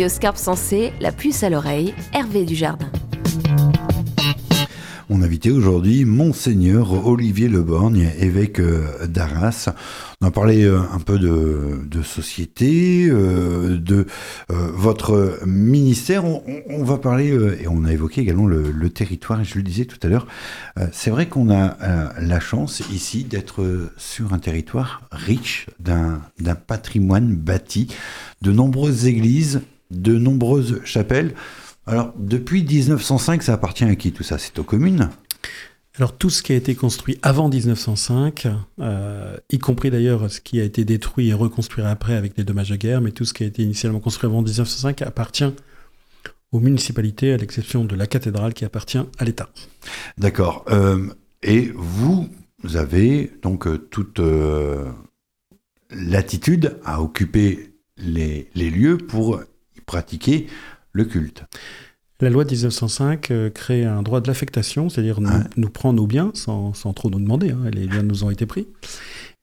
Radio Sensée, la puce à l'oreille, Hervé Dujardin. On invitait aujourd'hui Monseigneur Olivier Leborgne, évêque euh, d'Arras. On a parlé euh, un peu de, société, euh, de votre ministère. On, va parler, et on a évoqué également le, le territoire, et je le disais tout à l'heure, c'est vrai qu'on a la chance ici d'être sur un territoire riche d'un patrimoine bâti, de nombreuses églises, de nombreuses chapelles. Alors, depuis 1905, ça appartient à qui tout ça? C'est aux communes? Alors tout ce qui a été construit avant 1905, euh, y compris d'ailleurs ce qui a été détruit et reconstruit après avec les dommages de guerre, mais tout ce qui a été initialement construit avant 1905 appartient aux municipalités, à l'exception de la cathédrale qui appartient à l'État. D'accord. Euh, et vous avez donc euh, toute, euh, l'attitude à occuper les, les lieux pour pratiquer le culte. La loi de 1905 euh, crée un droit de l'affectation, c'est-à-dire nous, Ouais. nous prend nos biens sans, sans trop nous demander. hein, les biens nous ont été pris.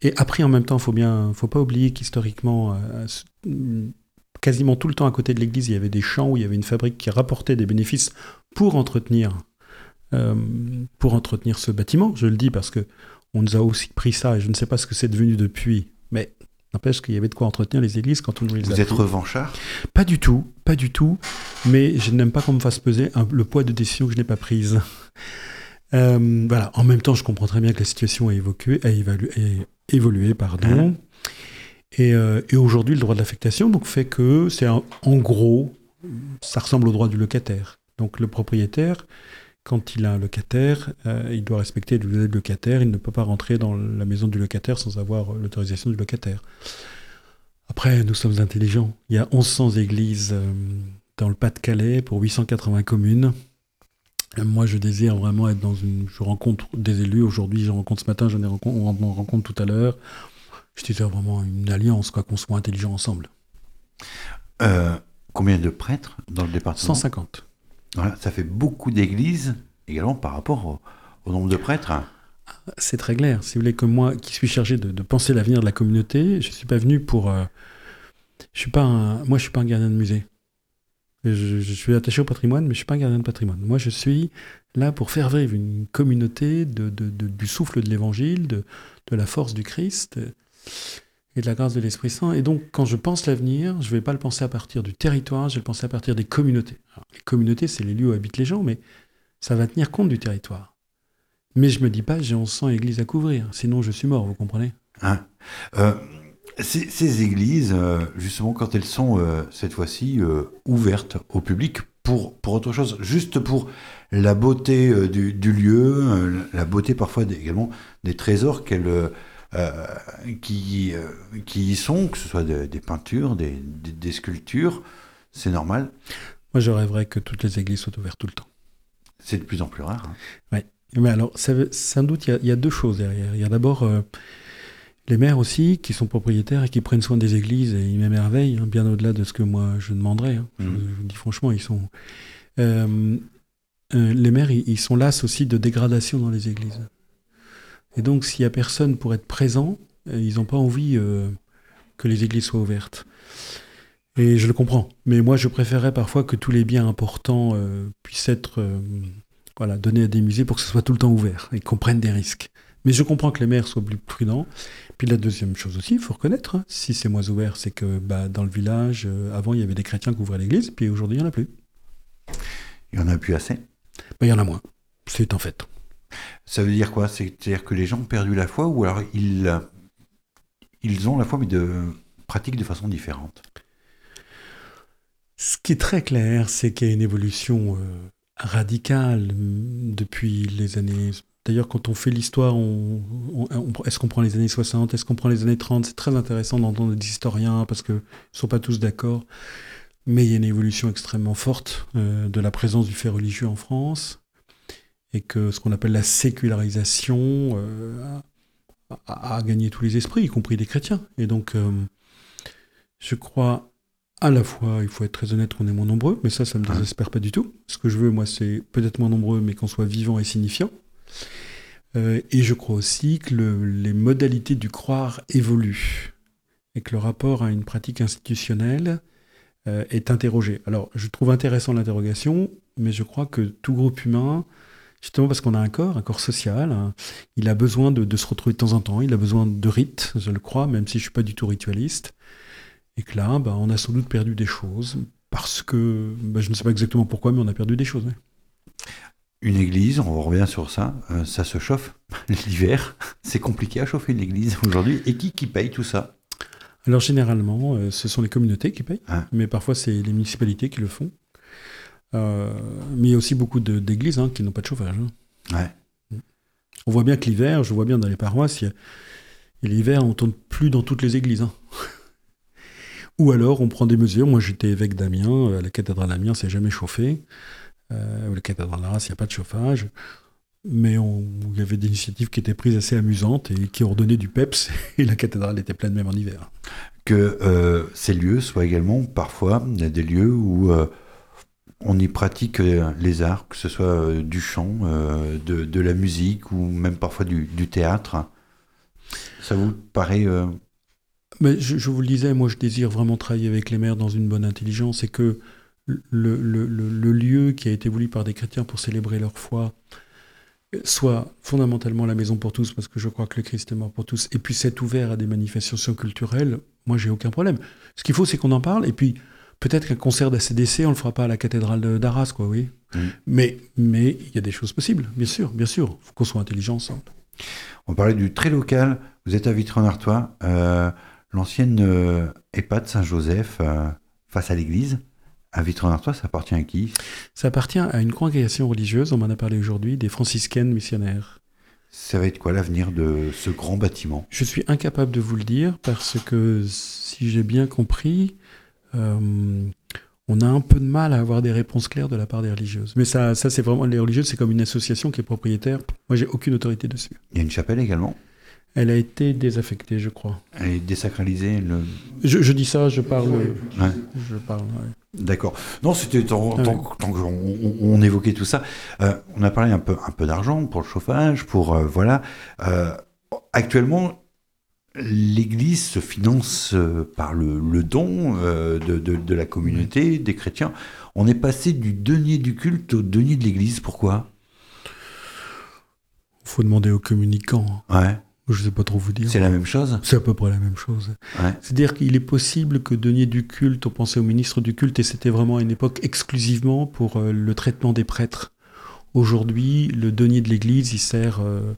Et après, en même temps, faut bien, faut pas oublier qu'historiquement, euh, quasiment tout le temps à côté de l'église, il y avait des champs où il y avait une fabrique qui rapportait des bénéfices pour entretenir, euh, pour entretenir ce bâtiment. Je le dis parce que on nous a aussi pris ça et je ne sais pas ce que c'est devenu depuis, mais n'empêche qu'il y avait de quoi entretenir les églises quand on nous les a Vous êtes pris. revanchard? Pas du tout, pas du tout. Mais je n'aime pas qu'on me fasse peser un- le poids de décision que je n'ai pas prise. Euh, voilà. En même temps, je comprends très bien que la situation a, évoqué, a évolué, pardon. Et, euh, et aujourd'hui, le droit de l'affectation donc fait que c'est en gros, ça ressemble au droit du locataire. Donc le propriétaire, quand il a un locataire, euh, il doit respecter le locataire. Il ne peut pas rentrer dans la maison du locataire sans avoir l'autorisation du locataire. Après, nous sommes intelligents. Il y a 1100 églises euh, dans le Pas-de-Calais pour 880 communes. Moi, je désire vraiment être dans une. Je rencontre des élus. Aujourd'hui, j'en rencontre ce matin, j'en ai rencontre, on en rencontre tout à l'heure. Je désire vraiment une alliance, quoi, qu'on soit intelligents ensemble. Euh, combien de prêtres dans le département? 150. Ça fait beaucoup d'églises également par rapport au, nombre de prêtres. C'est très clair. Si vous voulez que moi, qui suis chargé de, penser l'avenir de la communauté, je suis pas venu pour. euh, je suis pas moi, je suis pas un gardien de musée. Je, suis attaché au patrimoine, mais je suis pas un gardien de patrimoine. Moi, je suis là pour faire vivre une communauté du souffle de l'Évangile, de, la force du Christ et de la grâce de l'Esprit Saint. Et donc, quand je pense l'avenir, je vais pas le penser à partir du territoire, je vais le penser à partir des communautés. Les communautés, c'est les lieux où habitent les gens, mais ça va tenir compte du territoire. Mais je me dis pas, j'ai 1100 églises à couvrir, sinon je suis mort, vous comprenez? Hein? Euh, ces, églises, euh, justement, quand elles sont euh, cette fois-ci ouvertes au public pour, pour autre chose, juste pour la beauté du, du lieu, la beauté parfois également des trésors qu'elles, qui, euh, qui y sont, que ce soit de- des peintures, des, des- des sculptures, c'est normal. Moi, je rêverais que toutes les églises soient ouvertes tout le temps. C'est de plus en plus rare. hein. Mais alors, ça sans doute, il y a- il y, a deux choses derrière. Il y a d'abord euh, les maires aussi, qui sont propriétaires et qui prennent soin des églises, et ils m'émerveillent, hein, bien au-delà de ce que moi je demanderais. hein. Je, Mhm. je vous dis franchement, ils sont... Euh, euh, les maires, ils, ils sont las aussi de dégradation dans les églises. Et donc, s'il y a personne pour être présent, euh, ils n'ont pas envie euh, que les églises soient ouvertes. Et je le comprends. Mais moi, je préférerais parfois que tous les biens importants euh, puissent être euh, voilà, donnés à des musées pour que ce soit tout le temps ouvert et qu'on prenne des risques. Mais je comprends que les maires soient plus prudents. Puis la deuxième chose aussi, il faut reconnaître, hein, si c'est moins ouvert, c'est que bah, dans le village, avant, il y avait des chrétiens qui ouvraient l'église, puis aujourd'hui, il n'y en a plus. Il y en a plus assez. Bah, il y en a moins. C'est en fait. Ça veut dire quoi? C'est-à-dire que les gens ont perdu la foi ou alors ils, ils ont la foi mais de pratiquent de façon différente? Ce qui est très clair, c'est qu'il y a une évolution euh, radicale mm, depuis les années. D'ailleurs, quand on fait l'histoire, on- est-ce qu'on prend les années 60, est-ce qu'on prend les années 30 C'est très intéressant d'entendre des historiens parce qu'ils ne sont pas tous d'accord. Mais il y a une évolution extrêmement forte euh, de la présence du fait religieux en France et que ce qu'on appelle la sécularisation euh, a, gagné tous les esprits, y compris des chrétiens. Et donc, euh, je crois à la fois, il faut être très honnête, qu'on est moins nombreux, mais ça, ça me Ouais. désespère pas du tout. Ce que je veux, moi, c'est peut-être moins nombreux, mais qu'on soit vivant et signifiant. Euh, et je crois aussi que le- les modalités du croire évoluent et que le rapport à une pratique institutionnelle est interrogé. Alors, je trouve intéressant l'interrogation, mais je crois que tout groupe humain, justement parce qu'on a un corps, un corps social, hein, il a besoin de, de se retrouver de temps en temps, il a besoin de rites, je le crois, même si je suis pas du tout ritualiste. Et que là, bah, on a sans doute perdu des choses, parce que, bah, je ne sais pas exactement pourquoi, mais on a perdu des choses. ouais. Une église, on revient sur ça, euh, ça se chauffe l'hiver. C'est compliqué à chauffer une église aujourd'hui. Et qui qui paye tout ça? Alors généralement, euh, ce sont les communautés qui payent, Ah. mais parfois c'est les municipalités qui le font. Euh, mais il y a aussi beaucoup de- d'églises hein, qui n'ont pas de chauffage. hein. Ouais. On voit bien que l'hiver, je vois bien dans les paroisses, l'hiver, on ne tourne plus dans toutes les églises. hein. Ou alors, on prend des mesures. Moi, j'étais évêque d'Amiens. euh, La cathédrale d'Amiens s'est jamais chauffée. Euh, la cathédrale d'Arras, il n'y a pas de chauffage. mais on- il y avait des initiatives qui étaient prises assez amusantes et qui ont redonné du peps, et la cathédrale était pleine même en hiver. Que euh, ces lieux soient également parfois des lieux où on y pratique euh, les arts, que ce soit euh, du chant, euh, de, la musique ou même parfois du, théâtre. Ça vous paraît Mais je, vous le disais, moi je désire vraiment travailler avec les maires dans une bonne intelligence et que le, le- lieu qui a été voulu par des chrétiens pour célébrer leur foi soit fondamentalement la maison pour tous, parce que je crois que le Christ est mort pour tous, et puisse être ouvert à des manifestations culturelles, moi j'ai aucun problème. Ce qu'il faut, c'est qu'on en parle, et puis peut-être qu'un concert d'ACDC, on le fera pas à la cathédrale de- d'Arras, quoi, oui. Mhm. Mais mais il y a des choses possibles, bien sûr, bien sûr. Il faut qu'on soit intelligent ensemble. On parlait du très local. Vous êtes à Vitry-en-Artois, euh, l'ancienne euh, EHPAD Saint-Joseph euh, face à l'église. À Vitry-en-Artois, ça appartient à qui? Ça appartient à une congrégation religieuse, on m'en a parlé aujourd'hui, des franciscaines missionnaires. Ça va être quoi l'avenir de ce grand bâtiment? Je suis incapable de vous le dire parce que si j'ai bien compris, on a un peu de mal à avoir des réponses claires de la part des religieuses. Mais ça, ça c'est vraiment les religieuses, c'est comme une association qui est propriétaire. Moi, j'ai aucune autorité dessus. Il y a une chapelle également? Elle a été désaffectée, je crois. Elle est désacralisée. Le... Je, je dis ça, je parle. Ouais. Je parle. ouais. D'accord. Non, c'était tant, Ah tant- tant qu'on on, on évoquait tout ça. euh, on a parlé un peu, un peu d'argent pour le chauffage, pour euh, voilà. Euh, actuellement, l'Église se finance euh, par le, le don euh, de, de- de la communauté, des chrétiens. On est passé du denier du culte au denier de l'Église. Pourquoi? Faut demander aux communicants. Ouais. Je sais pas trop vous dire. C'est la même chose? C'est à peu près la même chose. Ouais. C'est-à-dire qu'il est possible que denier du culte, on pensait au ministre du culte, et c'était vraiment à une époque exclusivement pour euh, le traitement des prêtres. Aujourd'hui, le denier de l'Église, il sert euh,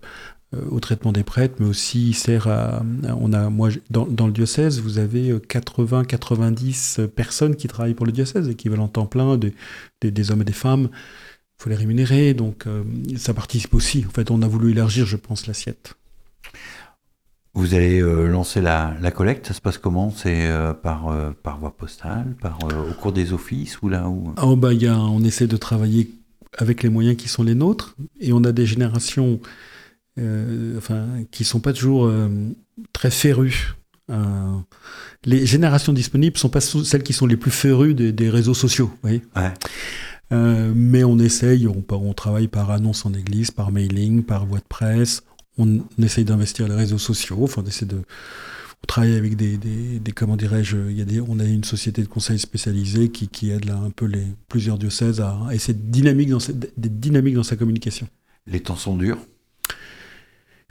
au traitement des prêtres, mais aussi il sert à... On a, moi, dans, dans le diocèse, vous avez 80-90 personnes qui travaillent pour le diocèse, équivalent temps plein, des, des, des hommes et des femmes. Il faut les rémunérer, donc euh, ça participe aussi. En fait, on a voulu élargir, je pense, l'assiette. Vous allez euh, lancer la, la collecte. Ça se passe comment? C'est euh, par, euh, par voie postale, par euh, au cours des offices ou là où? Oh bah, y a, on essaie de travailler avec les moyens qui sont les nôtres, et on a des générations euh, enfin, qui sont pas toujours euh, très férues. Euh, les générations disponibles sont pas celles qui sont les plus férues des, des réseaux sociaux. vous Ouais. Euh, mais on essaye, on, travaille par annonce en église, par mailing, par voie de presse. On, on essaye d'investir les réseaux sociaux. Enfin, on essaie de. On travaille avec des, des, des- comment dirais-je, il y a des, on a une société de conseil spécialisée qui, qui aide là un peu les plusieurs diocèses à, à essayer d'être dynamique dans, cette- dynamique dans sa communication. Les temps sont durs.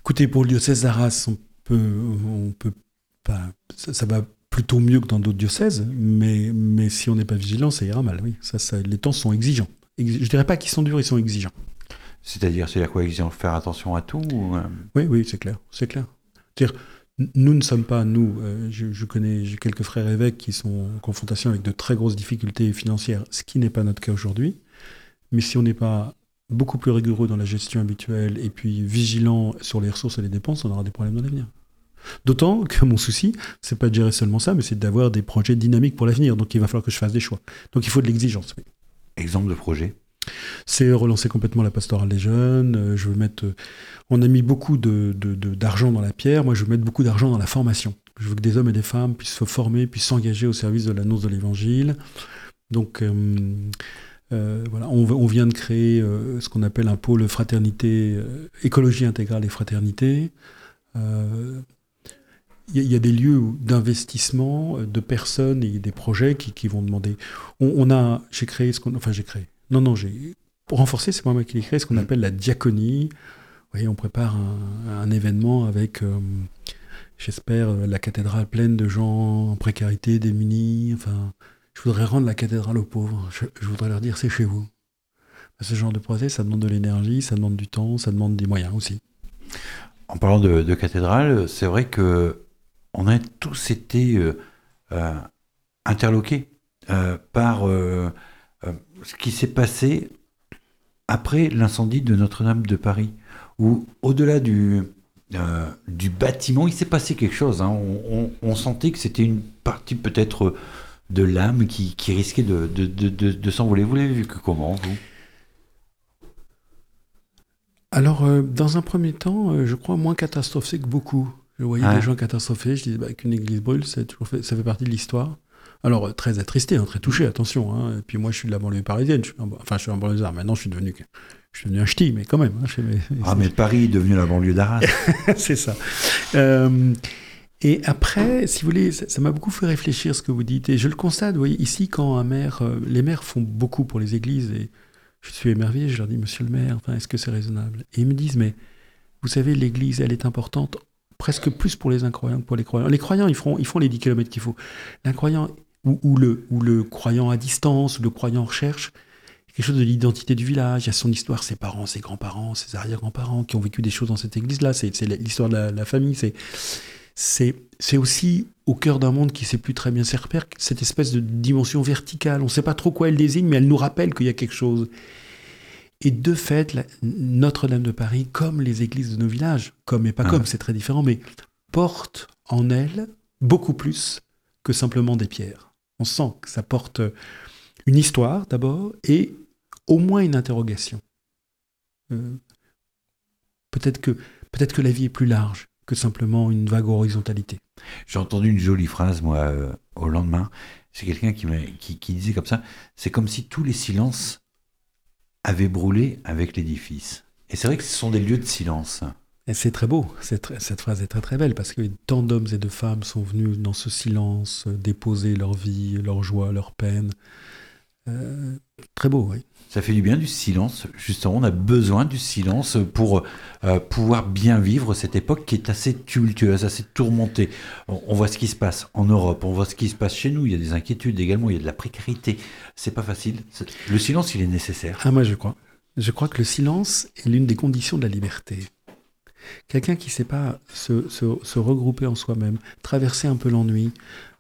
Écoutez, pour le diocèse d'Arras, on peut, on peut pas, ça, ça va plutôt mieux que dans d'autres diocèses, mais, mais si on n'est pas vigilant, ça ira mal. Oui, ça, ça, les temps sont exigeants. Ex- Je dirais pas qu'ils sont durs, ils sont exigeants. C'est-à-dire, c'est à quoi ont faire attention à tout ou, euh, Oui, oui, c'est clair, c'est clair. C'est-à-dire, n- nous ne sommes pas, nous, euh, je, je connais, j'ai quelques frères évêques qui sont en confrontation avec de très grosses difficultés financières, ce qui n'est pas notre cas aujourd'hui. Mais si on n'est pas beaucoup plus rigoureux dans la gestion habituelle et puis vigilant sur les ressources et les dépenses, on aura des problèmes dans l'avenir. D'autant que mon souci, c'est pas de gérer seulement ça, mais c'est d'avoir des projets dynamiques pour l'avenir. Donc il va falloir que je fasse des choix. Donc il faut de l'exigence. oui. exemple de projet? C'est relancer complètement la pastorale des jeunes. euh, Je veux mettre. euh, On a mis beaucoup de, de- de- d'argent dans la pierre. Moi, je veux mettre beaucoup d'argent dans la formation. Je veux que des hommes et des femmes puissent se former, puissent s'engager au service de l'annonce de l'évangile. Donc, euh, euh, voilà, on, on vient de créer euh, ce qu'on appelle un pôle fraternité, euh, écologie intégrale et fraternité. Il y, a- il y a des lieux d'investissement de personnes et des projets qui, qui vont demander. On, on a, j'ai créé ce qu'on, enfin j'ai créé. Non, non, j'ai pour renforcer, c'est pas moi qui l'ai créé, ce qu'on Mm. appelle la diaconie. Vous voyez, on prépare un, un événement avec, j'espère, la cathédrale pleine de gens en précarité, démunis. Enfin, je voudrais rendre la cathédrale aux pauvres. Je, voudrais leur dire, c'est chez vous. Ce genre de projet, ça demande de l'énergie, ça demande du temps, ça demande des moyens aussi. En parlant de, cathédrale, c'est vrai que on a tous été euh, euh, interloqués euh, par ce qui s'est passé après l'incendie de Notre-Dame de Paris, où au-delà du, bâtiment, il s'est passé quelque chose. hein. On sentait que c'était une partie peut-être de l'âme qui, qui risquait de, de, de, de- s'envoler. Vous l'avez vu que comment, vous? Alors, euh, dans un premier temps, euh, je crois moins catastrophé que beaucoup. Je voyais Ah. des gens catastrophés, je disais bah, qu'une église brûle, toujours fait- ça fait partie de l'histoire. Alors, euh, très attristé, hein, très touché, attention. hein. Et puis moi, je suis de la banlieue parisienne, je suis un- enfin, je suis un banlieusard. Maintenant, je suis devenu, je suis devenu un ch'ti, mais quand même. hein, mes- Ah, mais Paris est devenu la banlieue d'Arras. c'est ça. Euh, et après, si vous voulez, ça m'a beaucoup fait réfléchir ce que vous dites. Et je le constate, vous voyez, ici, quand un maire, euh, les maires font beaucoup pour les églises, et je suis émerveillé, je leur dis, monsieur le maire, est-ce que c'est raisonnable? Et ils me disent, mais vous savez, l'église, elle est importante presque plus pour les incroyants que pour les croyants. Les croyants, ils font, ils font les 10 km qu'il faut. L'incroyant, ou, le, ou le croyant à distance, ou le croyant en recherche, quelque chose de l'identité du village. Il y a son histoire, ses parents, ses grands-parents, ses arrière-grands-parents qui ont vécu des choses dans cette église-là. C'est l'histoire de la, la famille. C'est c'est aussi au cœur d'un monde qui sait plus très bien ses repères, cette espèce de dimension verticale. On ne sait pas trop quoi elle désigne, mais elle nous rappelle qu'il y a quelque chose. Et de fait, Notre-Dame de Paris, comme les églises de nos villages, comme et pas Ah. comme, c'est très différent, mais porte en elle beaucoup plus que simplement des pierres. On sent que ça porte une histoire d'abord et au moins une interrogation. Euh, peut-être que peut-être que la vie est plus large que simplement une vague horizontalité. J'ai entendu une jolie phrase, moi, euh, au lendemain. C'est quelqu'un qui, qui, qui disait comme ça c'est comme si tous les silences avaient brûlé avec l'édifice. Et c'est vrai que ce sont des lieux de silence. Et c'est très beau, cette phrase est très très belle parce que tant d'hommes et de femmes sont venus dans ce silence euh, déposer leur vie, leur joie, leur peine. Euh, très beau, oui. Ça fait du bien du silence. Justement, on a besoin du silence pour euh, pouvoir bien vivre cette époque qui est assez tumultueuse, assez tourmentée. On, on voit ce qui se passe en Europe, on voit ce qui se passe chez nous. Il y a des inquiétudes également, il y a de la précarité. C'est pas facile. Le silence, il est nécessaire. Ah, moi, je crois. Je crois que le silence est l'une des conditions de la liberté. Quelqu'un qui ne sait pas se, se- se regrouper en soi-même, traverser un peu l'ennui,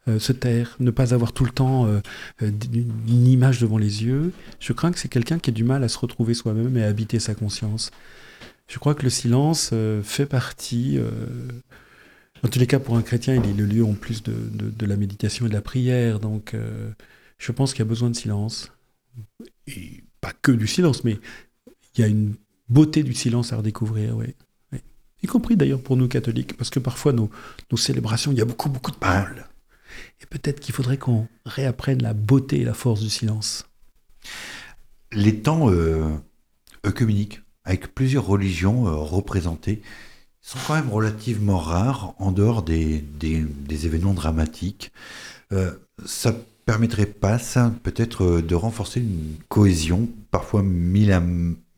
euh, se taire, ne pas avoir tout le temps euh, euh, une image devant les yeux, je crains que c'est quelqu'un qui a du mal à se retrouver soi-même et à habiter sa conscience. Je crois que le silence fait partie, en tous les cas pour un chrétien, il est le lieu en plus de, de- la méditation et de la prière, donc je pense qu'il y a besoin de silence. Et pas que du silence, mais il y a une beauté du silence à redécouvrir, oui. Y compris d'ailleurs pour nous catholiques, parce que parfois nos, nos célébrations, il y a beaucoup, beaucoup de paroles. Et peut-être qu'il faudrait qu'on réapprenne la beauté et la force du silence. Les temps euh, œcuméniques, avec plusieurs religions euh, représentées, sont quand même relativement rares en dehors des, des- des événements dramatiques. Euh, ça permettrait pas, ça, peut-être, euh, de renforcer une cohésion, parfois mis à,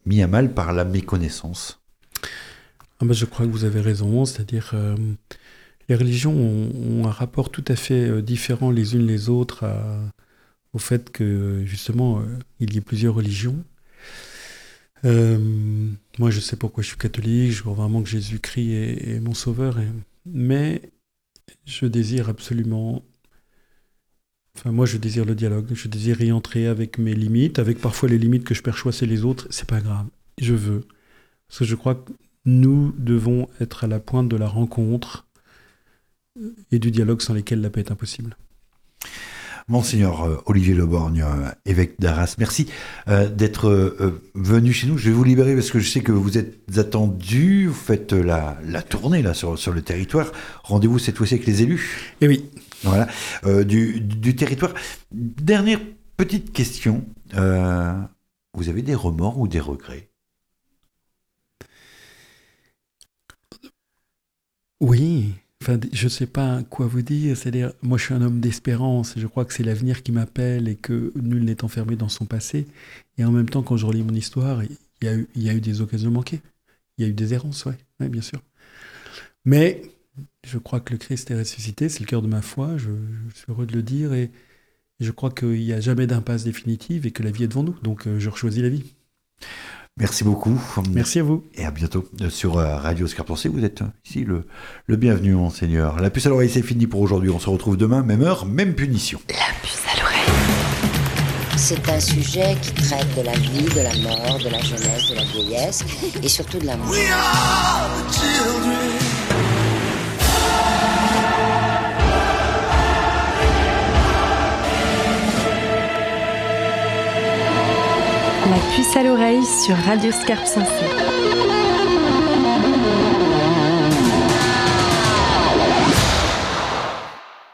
mis à mal par la méconnaissance. Ah ben, je crois que vous avez raison, c'est-à-dire euh, les religions ont, un rapport tout à fait euh, différent les unes les autres à- au fait que justement euh, il y ait plusieurs religions. Euh, moi je sais pourquoi je suis catholique, je crois vraiment que Jésus-Christ est, mon sauveur, mais je désire absolument... Enfin moi je désire le dialogue, je désire y entrer avec mes limites, avec parfois les limites que je perçois c'est les autres, c'est pas grave, je veux. Parce que je crois que nous devons être à la pointe de la rencontre et du dialogue sans lesquels la paix est impossible. Monseigneur euh, Olivier Leborgne, euh, évêque d'Arras, merci euh, d'être venu chez nous. Je vais vous libérer parce que je sais que vous êtes attendu. Vous faites la, la tournée là sur, sur le territoire. Rendez-vous cette fois-ci avec les élus. Et oui, Voilà, euh, du, du territoire. Dernière petite question. Euh, vous avez des remords ou des regrets? Oui. Enfin, je ne sais pas quoi vous dire. C'est-à-dire, moi, je suis un homme d'espérance. Je crois que c'est l'avenir qui m'appelle et que nul n'est enfermé dans son passé. Et en même temps, quand je relis mon histoire, il y a eu, il y a eu des occasions manquées. Il y a eu des errances, oui, bien sûr. Mais je crois que le Christ est ressuscité. C'est le cœur de ma foi. Je, suis heureux de le dire. Et je crois qu'il n'y a jamais d'impasse définitive et que la vie est devant nous. Donc, euh, je choisis la vie. Merci beaucoup. Merci à vous. Et à bientôt euh, sur euh, Radio Scarpensé. Vous êtes euh, ici le, le bienvenu, Monseigneur. La puce à l'oreille, c'est fini pour aujourd'hui. On se retrouve demain, même heure, même punition. La puce à l'oreille. C'est un sujet qui traite de la vie, de la mort, de la jeunesse, de la vieillesse et surtout de l'amour. La puce à l'oreille sur Radio Scarpe Sensée.